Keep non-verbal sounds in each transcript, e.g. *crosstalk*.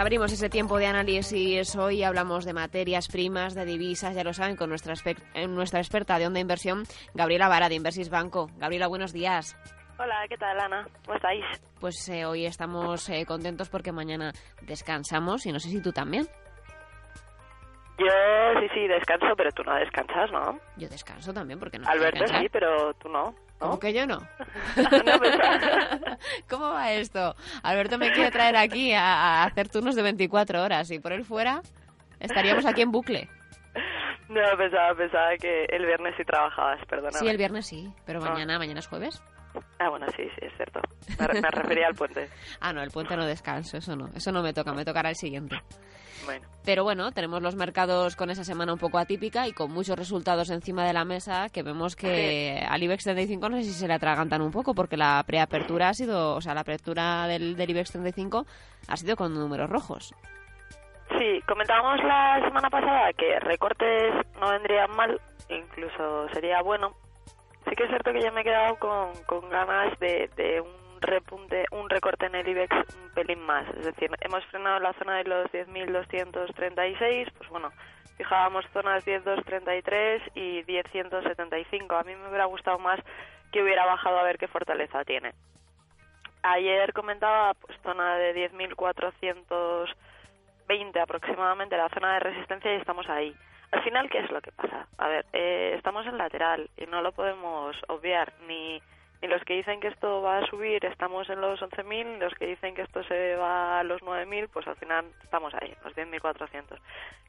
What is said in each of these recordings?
Abrimos ese tiempo de análisis hoy. Hablamos de materias primas, de divisas, ya lo saben, con nuestra, nuestra experta de onda inversión, Gabriela Vara, de Inversis Banco. Gabriela, buenos días. Hola, ¿qué tal, Ana? ¿Cómo estáis? Pues eh, hoy estamos eh, contentos porque mañana descansamos y no sé si tú también. Yo sí, sí, descanso, pero tú no descansas, ¿no? Yo descanso también porque no. Alberto sí, pero tú no. ¿Cómo que yo no? *laughs* *laughs* ¿Cómo va esto? Alberto me quiere traer aquí a, a, hacer turnos de 24 horas y por él fuera estaríamos aquí en bucle. No, pensaba, pensaba que el viernes sí trabajabas, perdona. Sí, el viernes sí, pero mañana, mañana es jueves. Ah, bueno, sí, sí, es cierto. Me, me refería al puente. *laughs* ah, no, el puente no descanso, eso no, eso no me toca, me tocará el siguiente. Bueno. Pero bueno, tenemos los mercados con esa semana un poco atípica y con muchos resultados encima de la mesa que vemos que Sí. al IBEX 35 no sé si se le atragantan un poco porque la preapertura ha sido, o sea, la apertura del, del IBEX 35 ha sido con números rojos. Sí, comentábamos la semana pasada que recortes no vendrían mal, incluso sería bueno. Sí que es cierto que yo me he quedado con, con ganas de, de un repunte, un recorte en el IBEX un pelín más. Es decir, hemos frenado en la zona de los 10.236, pues bueno, fijábamos zonas 10.233 y 10.175. A mí me hubiera gustado más que hubiera bajado a ver qué fortaleza tiene. Ayer comentaba pues zona de 10.420 aproximadamente la zona de resistencia y estamos ahí. Al final, ¿qué es lo que pasa? A ver, eh, estamos en lateral y no lo podemos obviar. Ni, ni los que dicen que esto va a subir estamos en los 11.000, los que dicen que esto se va a los 9.000, pues al final estamos ahí, los 10.400.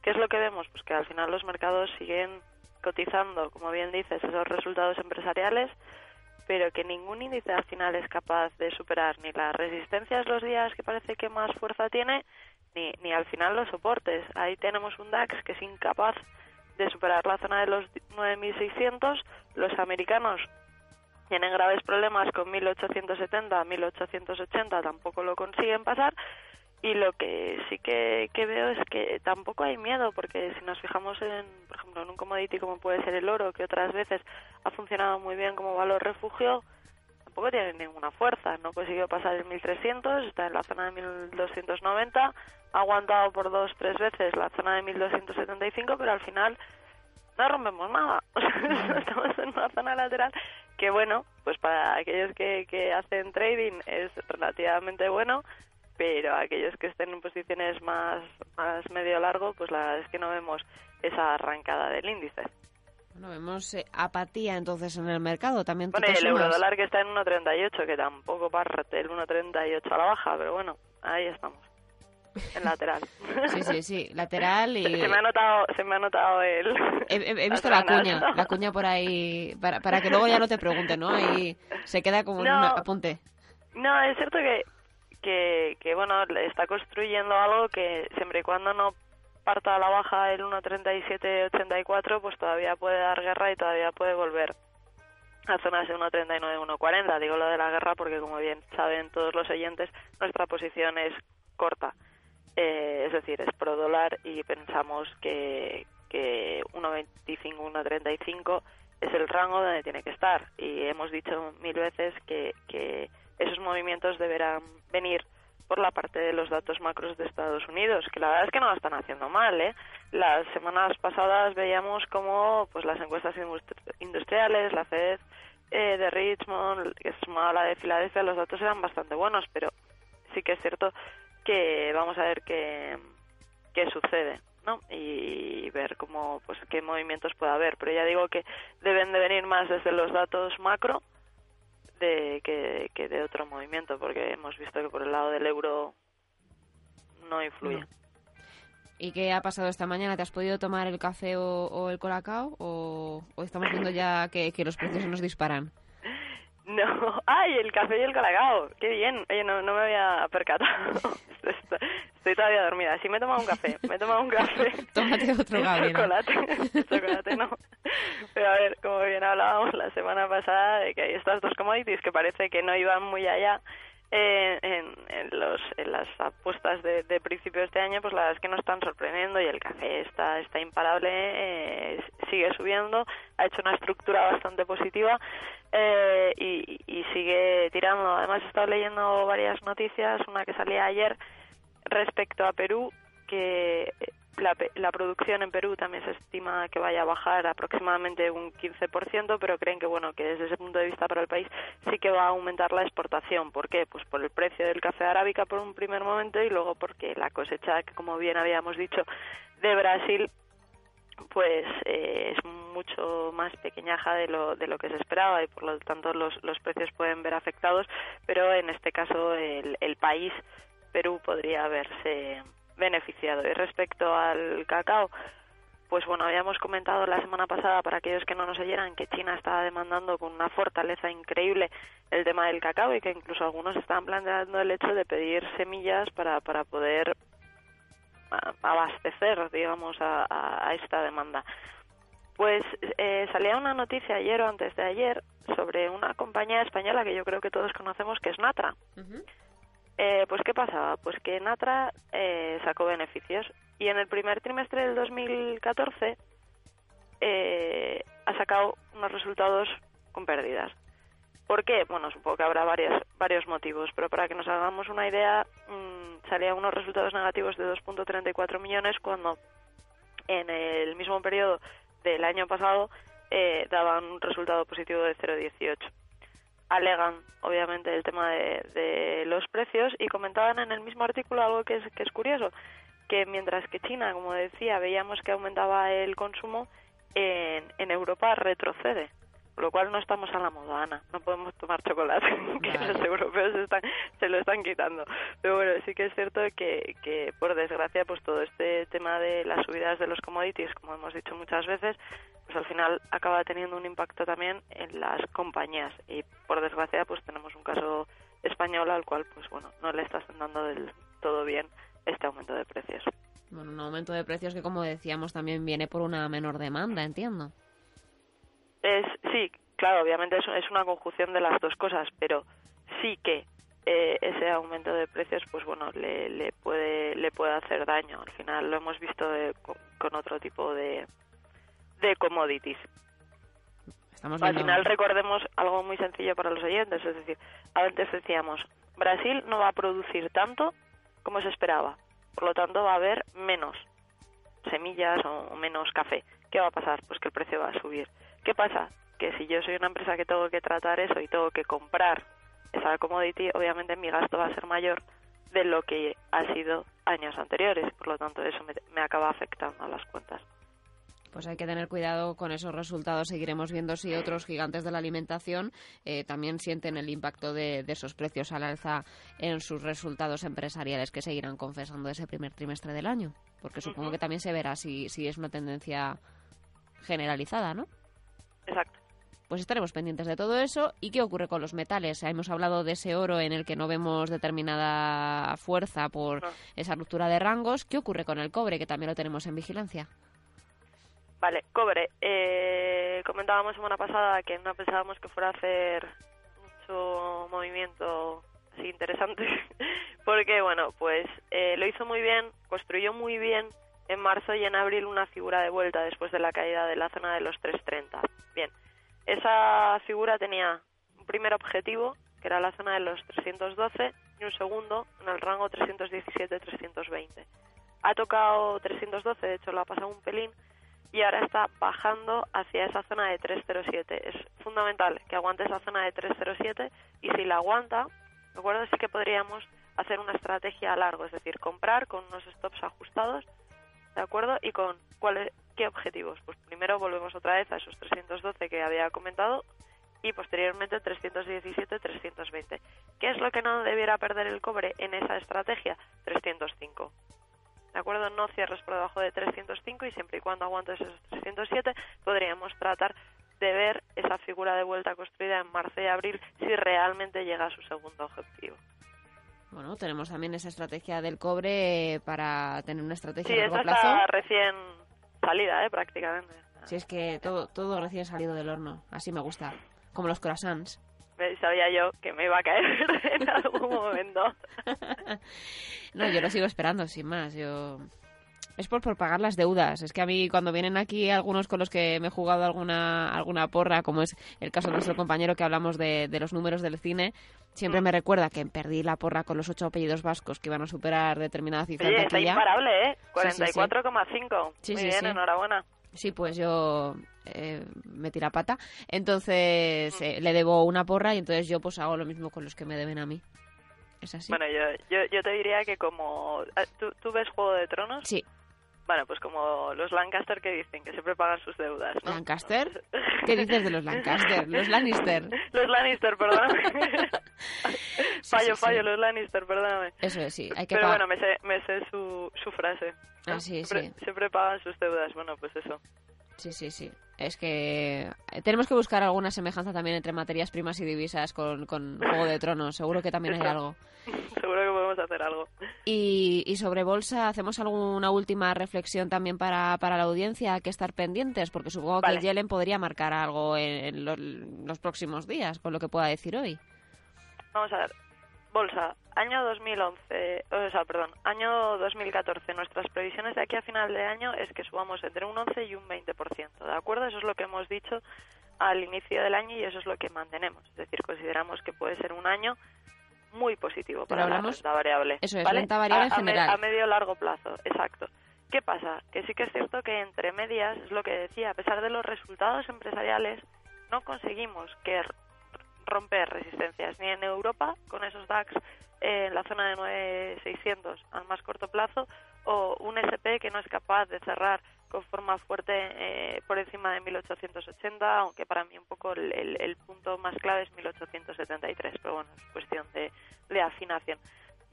¿Qué es lo que vemos? Pues que al final los mercados siguen cotizando, como bien dices, esos resultados empresariales, pero que ningún índice al final es capaz de superar ni las resistencias los días que parece que más fuerza tiene, ni, ni al final los soportes. Ahí tenemos un DAX que es incapaz de superar la zona de los 9.600, los americanos tienen graves problemas con 1870, 1880, tampoco lo consiguen pasar. Y lo que sí que, que veo es que tampoco hay miedo, porque si nos fijamos en, por ejemplo, en un commodity como puede ser el oro, que otras veces ha funcionado muy bien como valor refugio, tampoco tiene ninguna fuerza. No consiguió pasar el 1300, está en la zona de 1290, ha aguantado por dos, tres veces la zona de 1275, pero al final no rompemos nada. *laughs* Estamos en una zona lateral que, bueno, pues para aquellos que, que hacen trading es relativamente bueno, pero aquellos que estén en posiciones más, más medio largo, pues la verdad es que no vemos esa arrancada del índice. Bueno, vemos eh, apatía entonces en el mercado. También Bueno, y el sumas. euro dólar que está en 1.38, que tampoco parte el 1.38 a la baja, pero bueno, ahí estamos, en lateral. Sí, sí, sí, lateral y... Se, se me ha notado, se me ha notado el... He, he- he visto la cuña, la cuña por ahí, para, para que luego ya no te pregunten, ¿no? Ahí se queda como No. un apunte. No, es cierto que, que, que, bueno, está construyendo algo que siempre y cuando no parta a la baja el 1.37.84, pues todavía puede dar guerra y todavía puede volver a zonas de 1.39, 1.40. Digo lo de la guerra porque, como bien saben todos los oyentes, nuestra posición es corta. Eh, es decir, es pro dólar y pensamos que, que 1.25, 1.35 es el rango donde tiene que estar. Y hemos dicho mil veces que, que esos movimientos deberán venir por la parte de los datos macros de Estados Unidos, que la verdad es que no lo están haciendo mal, ¿eh? Las semanas pasadas veíamos como pues las encuestas industri- industriales, la Fed eh, de Richmond, que es la de Filadelfia, los datos eran bastante buenos, pero sí que es cierto que vamos a ver qué, qué sucede, ¿no? Y ver cómo, pues qué movimientos puede haber. Pero ya digo que deben de venir más desde los datos macro de que, que de otro movimiento, porque hemos visto que por el lado del euro no influye. ¿Y qué ha pasado esta mañana? ¿Te has podido tomar el café o, el colacao? ¿O, o estamos viendo ya que, que los precios nos disparan? *laughs* No, ay, el café y el colacao, qué bien. Oye, no, no me había percatado. *laughs* Estoy todavía dormida. Sí me he tomado un café, me he tomado un café. *laughs* Tómate otro, Gabriela. Chocolate, chocolate no. Pero a ver, como bien hablábamos la semana pasada de que hay estas dos commodities que parece que no iban muy allá eh, en, en, los, en las apuestas de, de principio de este año, pues la verdad es que nos están sorprendiendo y el café está, está imparable, eh, sigue subiendo, ha hecho una estructura bastante positiva eh, y, y sigue tirando. Además, he estado leyendo varias noticias, una que salía ayer respecto a Perú, que la, la, producción en Perú también se estima que vaya a bajar aproximadamente un 15%, pero creen que bueno que desde ese punto de vista para el país sí que va a aumentar la exportación. ¿Por qué? Pues por el precio del café arábica por un primer momento y luego porque la cosecha, como bien habíamos dicho, de Brasil pues eh, es mucho más pequeñaja de lo, de lo que se esperaba y por lo tanto los, los precios pueden ver afectados, pero en este caso el, el país Perú podría verse beneficiado. Y respecto al cacao, pues bueno, habíamos comentado la semana pasada, para aquellos que no nos oyeran, que China estaba demandando con una fortaleza increíble el tema del cacao y que incluso algunos estaban planteando el hecho de pedir semillas para, para poder abastecer, digamos, a, a esta demanda. Pues eh, salía una noticia ayer o antes de ayer sobre una compañía española que yo creo que todos conocemos, que es Natra. Eh, pues ¿qué pasaba? Pues que Natra eh, sacó beneficios y en el primer trimestre del 2014 eh, ha sacado unos resultados con pérdidas. ¿Por qué? Bueno, supongo que habrá varios, varios motivos, pero para que nos hagamos una idea, mmm, salían unos resultados negativos de 2.34 millones cuando en el mismo periodo del año pasado eh, daban un resultado positivo de 0,18 alegan obviamente el tema de, de, los precios y comentaban en el mismo artículo algo que es, que es curioso, que mientras que China, como decía, veíamos que aumentaba el consumo, en, en Europa retrocede, con lo cual no estamos a la moda, Ana, no podemos tomar chocolate, *laughs* que vale. los europeos están, se lo están quitando. Pero bueno, sí que es cierto que, que, por desgracia, pues todo este tema de las subidas de los commodities, como hemos dicho muchas veces, pues al final acaba teniendo un impacto también en las compañías y por desgracia pues tenemos un caso español al cual pues bueno no le está dando del todo bien este aumento de precios. Bueno, un aumento de precios que como decíamos también viene por una menor demanda, entiendo. Es sí, claro, obviamente es, es una conjunción de las dos cosas, pero sí que eh, ese aumento de precios pues bueno le, le puede le puede hacer daño al final lo hemos visto de, con, con otro tipo de de commodities. Estamos Al final recordemos algo muy sencillo para los oyentes, es decir, antes decíamos, Brasil no va a producir tanto como se esperaba, por lo tanto va a haber menos semillas o menos café. ¿Qué va a pasar? Pues que el precio va a subir. ¿Qué pasa? Que si yo soy una empresa que tengo que tratar eso y tengo que comprar esa commodity, obviamente mi gasto va a ser mayor de lo que ha sido años anteriores, por lo tanto eso me, me acaba afectando a las cuentas pues hay que tener cuidado con esos resultados. Seguiremos viendo si otros gigantes de la alimentación eh, también sienten el impacto de, de, esos precios al alza en sus resultados empresariales que seguirán confesando ese primer trimestre del año. Porque supongo que también se verá si, si es una tendencia generalizada, ¿no? Exacto. Pues estaremos pendientes de todo eso. ¿Y qué ocurre con los metales? Hemos hablado de ese oro en el que no vemos determinada fuerza por no. esa ruptura de rangos. ¿Qué ocurre con el cobre, que también lo tenemos en vigilancia? Vale, cobre. Eh, comentábamos semana pasada que no pensábamos que fuera a hacer mucho movimiento así interesante, *laughs* porque bueno, pues eh, lo hizo muy bien, construyó muy bien en marzo y en abril una figura de vuelta después de la caída de la zona de los 330. Bien, esa figura tenía un primer objetivo, que era la zona de los 312, y un segundo en el rango 317-320. Ha tocado 312, de hecho lo ha pasado un pelín, y ahora está bajando hacia esa zona de 307. Es fundamental que aguante esa zona de 307 y si la aguanta, ¿de acuerdo? Sí que podríamos hacer una estrategia a largo, es decir, comprar con unos stops ajustados, ¿de acuerdo? Y con cuáles qué objetivos. Pues primero volvemos otra vez a esos 312 que había comentado y posteriormente 317, 320. ¿Qué es lo que no debiera perder el cobre en esa estrategia? 305. ¿de acuerdo? No cierres por debajo de 305 y siempre y cuando aguantes esos 307 podríamos tratar de ver esa figura de vuelta construida en marzo y abril si realmente llega a su segundo objetivo. Bueno, tenemos también esa estrategia del cobre para tener una estrategia Sí, a largo esa plazo. está recién salida, ¿eh? prácticamente. Si es que todo, todo recién salido del horno. Así me gusta. Como los croissants. Sabía yo que me iba a caer *laughs* en algún momento. *laughs* No, yo lo sigo esperando, sin más. Yo es por, por pagar las deudas. Es que a mí cuando vienen aquí algunos con los que me he jugado alguna alguna porra, como es el caso de nuestro compañero que hablamos de, de los números del cine, siempre me recuerda que perdí la porra con los ocho apellidos vascos que iban a superar determinada cifra Oye, está imparable, ¿eh? Sí, sí, sí. 44,5. Sí, Muy bien, enhorabuena. Sí, pues yo eh, me tira pata. Entonces eh, le debo una porra y entonces yo pues hago lo mismo con los que me deben a mí. ¿Es así? Bueno, yo, yo, yo te diría que como... ah, ¿tú, ¿Tú ves Juego de Tronos? Sí. Bueno, pues como los Lancaster que dicen que siempre pagan sus deudas, ¿no? ¿Lancaster? ¿Qué dices de los Lancaster? Los Lannister. *laughs* los Lannister, perdóname. *laughs* Sí, fallo, sí, sí. fallo, los Lannister, perdóname. Eso es, sí. Hay que Pero pagar. bueno, me sé, me sé su, su frase. Ah, sí, siempre, sí. siempre pagan sus deudas. Bueno, pues eso. Sí, sí, sí. Es que eh, tenemos que buscar alguna semejanza también entre materias primas y divisas con, con Juego de Tronos. Seguro que también hay algo. *laughs* Seguro que podemos hacer algo. Y, y sobre bolsa, ¿hacemos alguna última reflexión también para, para la audiencia? Hay que estar pendientes, porque supongo Vale. que Yellen podría marcar algo en, en lo- los próximos días, con lo que pueda decir hoy. Vamos a ver. Bolsa, año 2011, o sea, perdón, año 2014. Nuestras previsiones de aquí a final de año es que subamos entre un 11 y un 20%, ¿de acuerdo? Eso es lo que hemos dicho al inicio del año y eso es lo que mantenemos. Es decir, consideramos que puede ser un año muy positivo para la renta variable. eso es, ¿vale? renta variable a, en a me- general. A medio largo plazo, exacto. ¿Qué pasa? Que sí que es cierto que entre medias, es lo que decía, a pesar de los resultados empresariales, no conseguimos que romper resistencias ni en Europa con esos DAX eh, en la zona de 9600 al más corto plazo o un SP que no es capaz de cerrar con forma fuerte eh, por encima de 1880 aunque para mí un poco el, el- punto más clave es 1873 pero bueno es cuestión de, de afinación.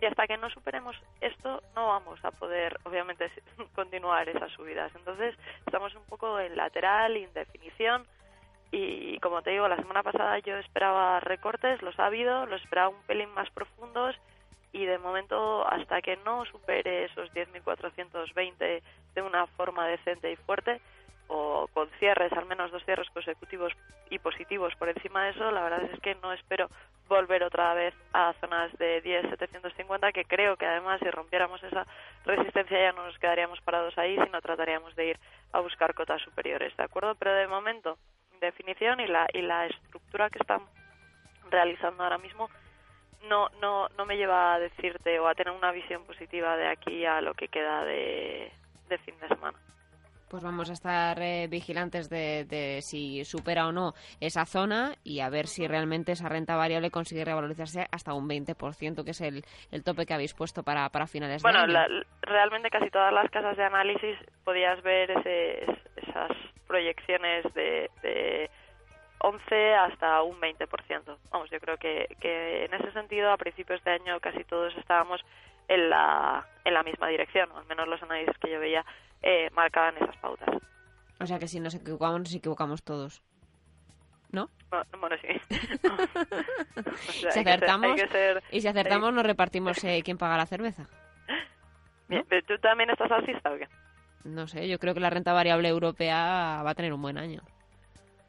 Y hasta que no superemos esto no vamos a poder obviamente *laughs* continuar esas subidas. Entonces estamos un poco en lateral indefinición y como te digo, la semana pasada yo esperaba recortes, los ha habido, los esperaba un pelín más profundos y de momento hasta que no supere esos 10.420 de una forma decente y fuerte o con cierres, al menos dos cierres consecutivos y positivos por encima de eso, la verdad es que no espero volver otra vez a zonas de 10.750 que creo que además si rompiéramos esa resistencia ya no nos quedaríamos parados ahí, sino trataríamos de ir a buscar cotas superiores, ¿de acuerdo? Pero de momento definición y la y la estructura que están realizando ahora mismo no no no me lleva a decirte o a tener una visión positiva de aquí a lo que queda de, de fin de semana. Pues vamos a estar eh, vigilantes de, de si supera o no esa zona y a ver si realmente esa renta variable consigue revalorizarse hasta un 20%, que es el, el tope que habéis puesto para, para finales Bueno, de año. la- realmente casi todas las casas de análisis podías ver ese, es- esas proyecciones de, de 11 hasta un 20%. Vamos, yo creo que, que en ese sentido a principios de año casi todos estábamos en la, en la misma dirección, o al menos los análisis que yo veía eh, marcaban esas pautas. O sea que si nos equivocamos, nos equivocamos todos. ¿No? Bueno, sí. *laughs* O sea, Si hay que ser- acertamos, que ser- y si acertamos, nos repartimos eh, quién paga la cerveza. Bien, pero ¿Tú también estás alcista o qué? No sé, yo creo que la renta variable europea va a tener un buen año.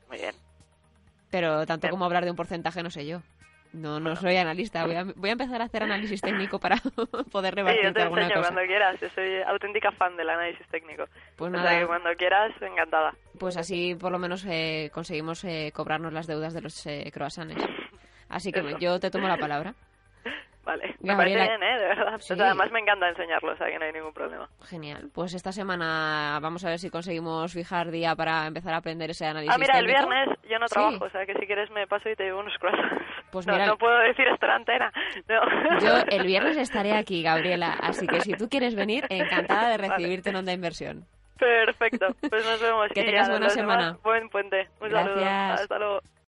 Muy bien. Pero tanto Bien. como hablar de un porcentaje, no sé yo. No, no soy analista. Voy a, voy a empezar a hacer análisis técnico para *laughs* poder Sí, yo te alguna enseño cosa. cuando quieras. Yo soy auténtica fan del análisis técnico. Pues o sea nada. que cuando quieras, encantada. Pues así por lo menos eh, conseguimos eh, cobrarnos las deudas de los eh, croissants. Así que Eso. yo te tomo la palabra. Vale, me Gabriela- parece bien, ¿eh? De verdad. Sí. Sea, además me encanta enseñarlo, o sea que no hay ningún problema. Genial. Pues esta semana vamos a ver si conseguimos fijar día para empezar a aprender ese análisis Ah, mira, el técnico. viernes yo no Sí. trabajo, o sea que si quieres me paso y te llevo unos croissants. *laughs* Pues no, mira- no puedo decir esto en antena. No. Yo *laughs* el viernes estaré aquí, Gabriela, así que si tú quieres venir, encantada de Vale. recibirte en Onda Inversión. Perfecto, pues nos vemos. Que tengas buena los demás, semana. Buen puente. Un saludo. Gracias. Hasta luego.